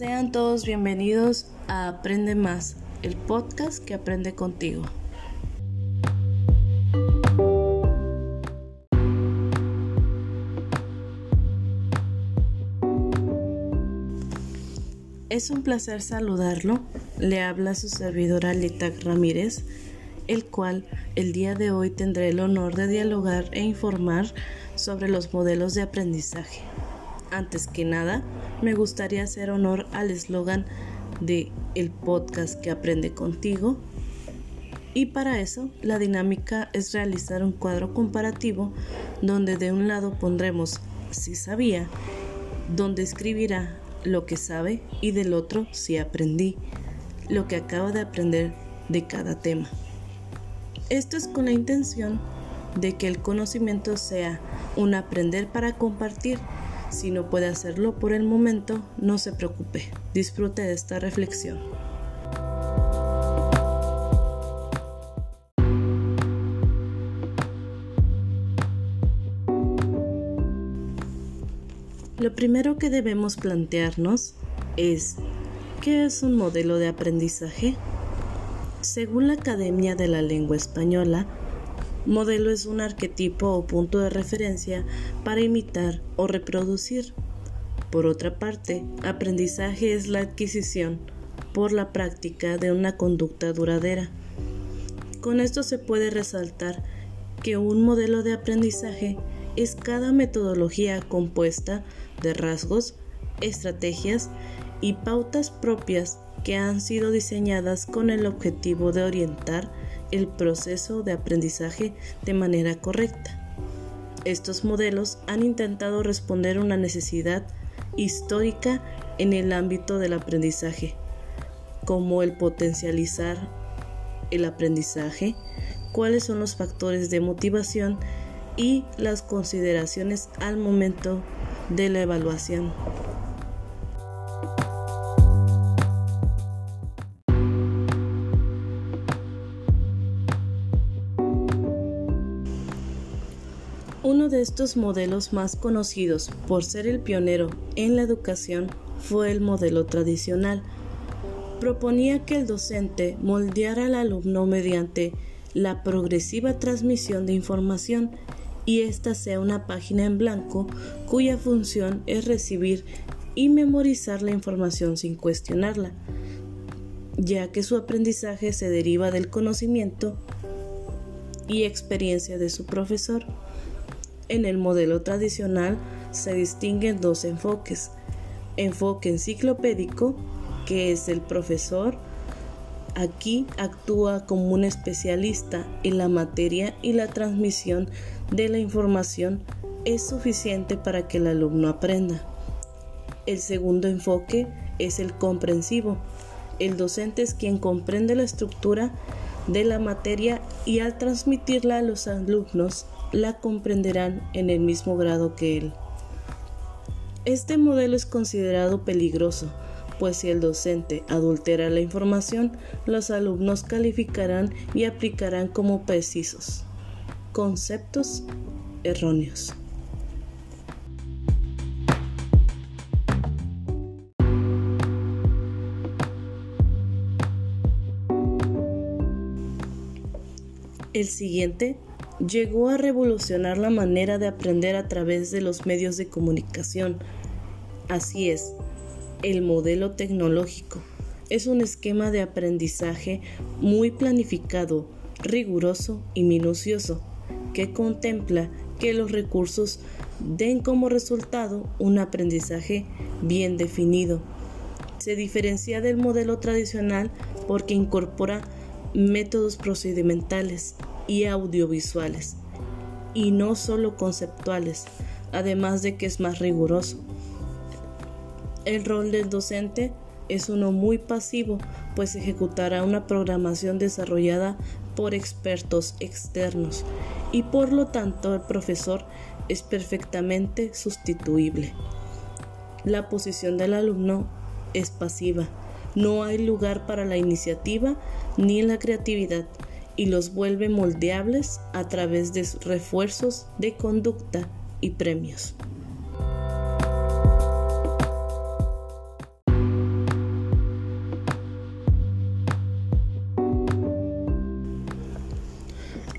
Sean todos bienvenidos a Aprende Más, el podcast que aprende contigo. Es un placer saludarlo. Le habla su servidora Litac Ramírez, el cual el día de hoy tendré el honor de dialogar e informar sobre los modelos de aprendizaje. Antes que nada, me gustaría hacer honor al eslogan de el podcast que aprende contigo. Y para eso, la dinámica es realizar un cuadro comparativo donde de un lado pondremos si sabía, donde escribirá lo que sabe y del otro si aprendí, lo que acaba de aprender de cada tema. Esto es con la intención de que el conocimiento sea un aprender para compartir si no puede hacerlo por el momento, no se preocupe. Disfrute de esta reflexión. Lo primero que debemos plantearnos es, ¿qué es un modelo de aprendizaje? Según la Academia de la Lengua Española, Modelo es un arquetipo o punto de referencia para imitar o reproducir. Por otra parte, aprendizaje es la adquisición por la práctica de una conducta duradera. Con esto se puede resaltar que un modelo de aprendizaje es cada metodología compuesta de rasgos, estrategias y pautas propias que han sido diseñadas con el objetivo de orientar el proceso de aprendizaje de manera correcta. Estos modelos han intentado responder una necesidad histórica en el ámbito del aprendizaje, como el potencializar el aprendizaje, cuáles son los factores de motivación y las consideraciones al momento de la evaluación. Uno de estos modelos más conocidos por ser el pionero en la educación fue el modelo tradicional. Proponía que el docente moldeara al alumno mediante la progresiva transmisión de información y ésta sea una página en blanco cuya función es recibir y memorizar la información sin cuestionarla, ya que su aprendizaje se deriva del conocimiento y experiencia de su profesor. En el modelo tradicional se distinguen dos enfoques. Enfoque enciclopédico, que es el profesor, aquí actúa como un especialista en la materia y la transmisión de la información es suficiente para que el alumno aprenda. El segundo enfoque es el comprensivo. El docente es quien comprende la estructura de la materia y al transmitirla a los alumnos la comprenderán en el mismo grado que él. Este modelo es considerado peligroso, pues si el docente adultera la información, los alumnos calificarán y aplicarán como precisos conceptos erróneos. El siguiente llegó a revolucionar la manera de aprender a través de los medios de comunicación. Así es, el modelo tecnológico es un esquema de aprendizaje muy planificado, riguroso y minucioso, que contempla que los recursos den como resultado un aprendizaje bien definido. Se diferencia del modelo tradicional porque incorpora métodos procedimentales, y audiovisuales, y no solo conceptuales, además de que es más riguroso. El rol del docente es uno muy pasivo, pues ejecutará una programación desarrollada por expertos externos y por lo tanto el profesor es perfectamente sustituible. La posición del alumno es pasiva. No hay lugar para la iniciativa ni la creatividad y los vuelve moldeables a través de refuerzos de conducta y premios.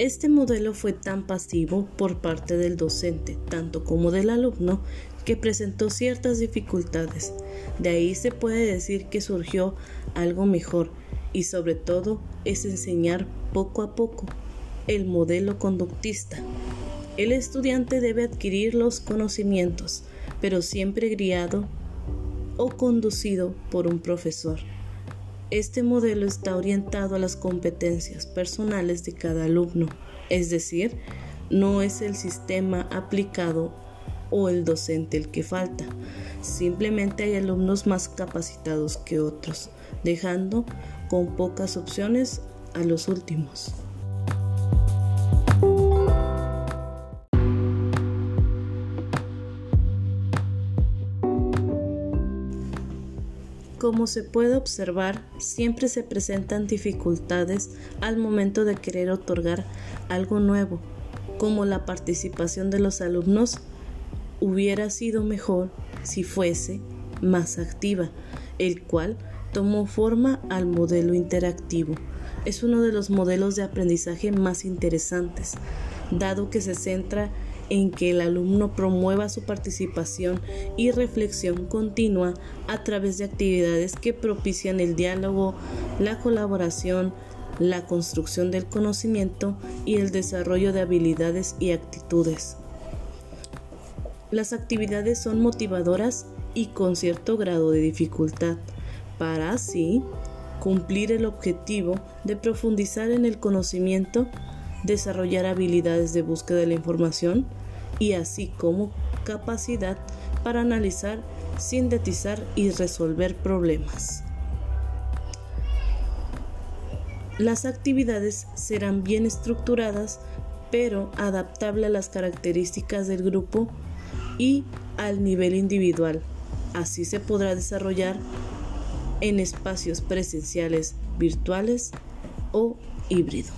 Este modelo fue tan pasivo por parte del docente, tanto como del alumno, que presentó ciertas dificultades. De ahí se puede decir que surgió algo mejor, y sobre todo es enseñar poco a poco el modelo conductista. El estudiante debe adquirir los conocimientos, pero siempre guiado o conducido por un profesor. Este modelo está orientado a las competencias personales de cada alumno, es decir, no es el sistema aplicado o el docente el que falta. Simplemente hay alumnos más capacitados que otros, dejando con pocas opciones a los últimos. Como se puede observar, siempre se presentan dificultades al momento de querer otorgar algo nuevo, como la participación de los alumnos hubiera sido mejor si fuese más activa, el cual tomó forma al modelo interactivo. Es uno de los modelos de aprendizaje más interesantes, dado que se centra en que el alumno promueva su participación y reflexión continua a través de actividades que propician el diálogo, la colaboración, la construcción del conocimiento y el desarrollo de habilidades y actitudes. Las actividades son motivadoras y con cierto grado de dificultad, para así cumplir el objetivo de profundizar en el conocimiento, desarrollar habilidades de búsqueda de la información y así como capacidad para analizar, sintetizar y resolver problemas. Las actividades serán bien estructuradas, pero adaptable a las características del grupo y al nivel individual. Así se podrá desarrollar en espacios presenciales, virtuales o híbrido.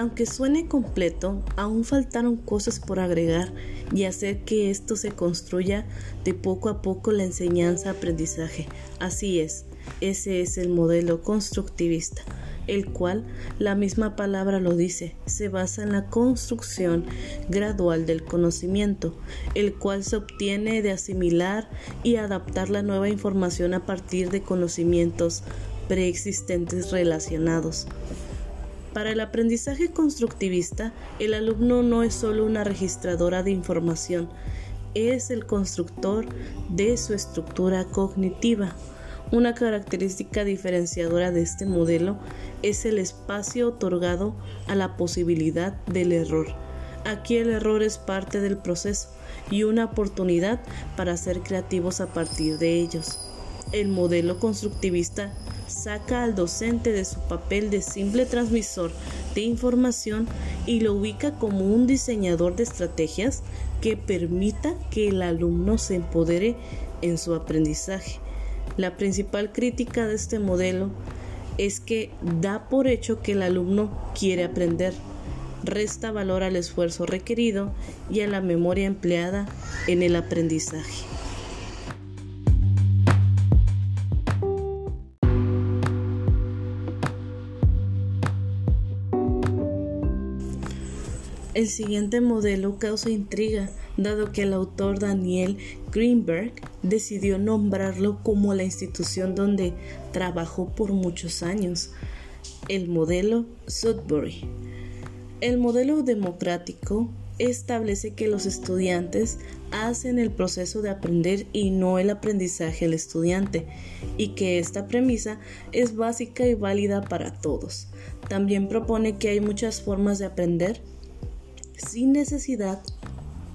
Aunque suene completo, aún faltaron cosas por agregar y hacer que esto se construya de poco a poco la enseñanza-aprendizaje. Así es, ese es el modelo constructivista, el cual, la misma palabra lo dice, se basa en la construcción gradual del conocimiento, el cual se obtiene de asimilar y adaptar la nueva información a partir de conocimientos preexistentes relacionados. Para el aprendizaje constructivista, el alumno no es solo una registradora de información, es el constructor de su estructura cognitiva. Una característica diferenciadora de este modelo es el espacio otorgado a la posibilidad del error. Aquí el error es parte del proceso y una oportunidad para ser creativos a partir de ellos. El modelo constructivista saca al docente de su papel de simple transmisor de información y lo ubica como un diseñador de estrategias que permita que el alumno se empodere en su aprendizaje. La principal crítica de este modelo es que da por hecho que el alumno quiere aprender, resta valor al esfuerzo requerido y a la memoria empleada en el aprendizaje. El siguiente modelo causa intriga, dado que el autor Daniel Greenberg decidió nombrarlo como la institución donde trabajó por muchos años, el modelo Sudbury. El modelo democrático establece que los estudiantes hacen el proceso de aprender y no el aprendizaje al estudiante, y que esta premisa es básica y válida para todos. También propone que hay muchas formas de aprender sin necesidad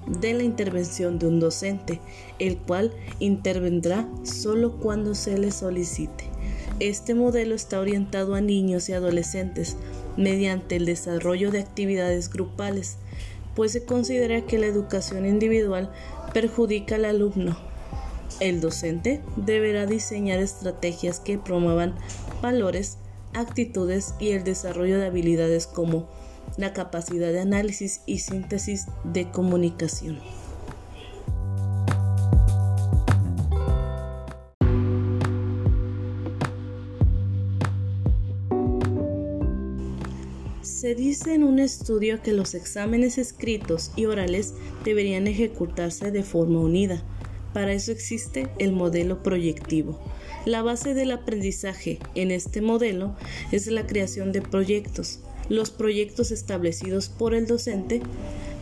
de la intervención de un docente, el cual intervendrá solo cuando se le solicite. Este modelo está orientado a niños y adolescentes mediante el desarrollo de actividades grupales, pues se considera que la educación individual perjudica al alumno. El docente deberá diseñar estrategias que promuevan valores, actitudes y el desarrollo de habilidades como la capacidad de análisis y síntesis de comunicación. Se dice en un estudio que los exámenes escritos y orales deberían ejecutarse de forma unida. Para eso existe el modelo proyectivo. La base del aprendizaje en este modelo es la creación de proyectos, los proyectos establecidos por el docente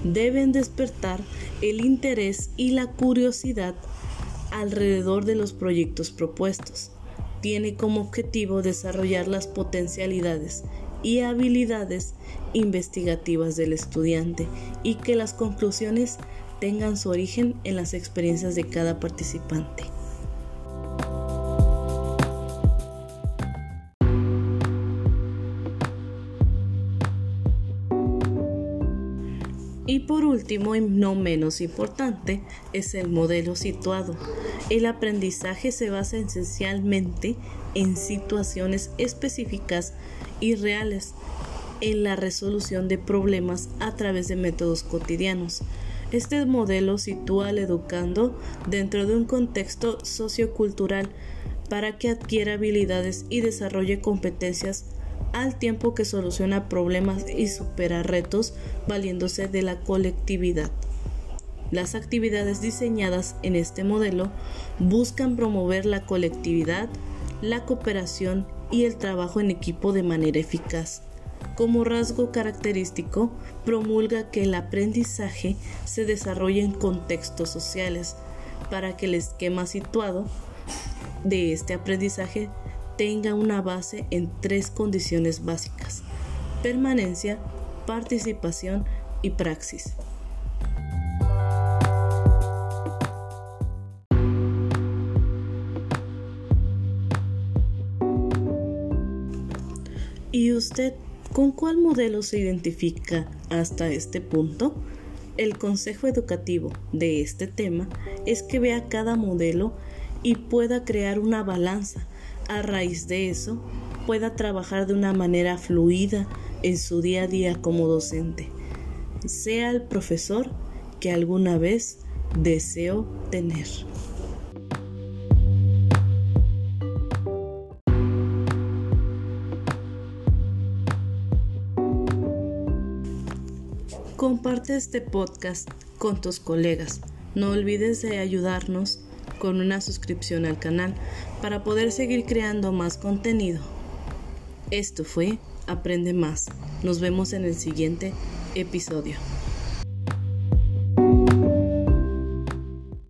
deben despertar el interés y la curiosidad alrededor de los proyectos propuestos. Tiene como objetivo desarrollar las potencialidades y habilidades investigativas del estudiante y que las conclusiones tengan su origen en las experiencias de cada participante. Y por último, y no menos importante, es el modelo situado. El aprendizaje se basa esencialmente en situaciones específicas y reales, en la resolución de problemas a través de métodos cotidianos. Este modelo sitúa al educando dentro de un contexto sociocultural para que adquiera habilidades y desarrolle competencias al tiempo que soluciona problemas y supera retos valiéndose de la colectividad. Las actividades diseñadas en este modelo buscan promover la colectividad, la cooperación y el trabajo en equipo de manera eficaz. Como rasgo característico, promulga que el aprendizaje se desarrolle en contextos sociales para que el esquema situado de este aprendizaje tenga una base en tres condiciones básicas, permanencia, participación y praxis. ¿Y usted con cuál modelo se identifica hasta este punto? El consejo educativo de este tema es que vea cada modelo y pueda crear una balanza a raíz de eso pueda trabajar de una manera fluida en su día a día como docente, sea el profesor que alguna vez deseo tener. Comparte este podcast con tus colegas. No olvides de ayudarnos con una suscripción al canal para poder seguir creando más contenido. Esto fue Aprende Más. Nos vemos en el siguiente episodio.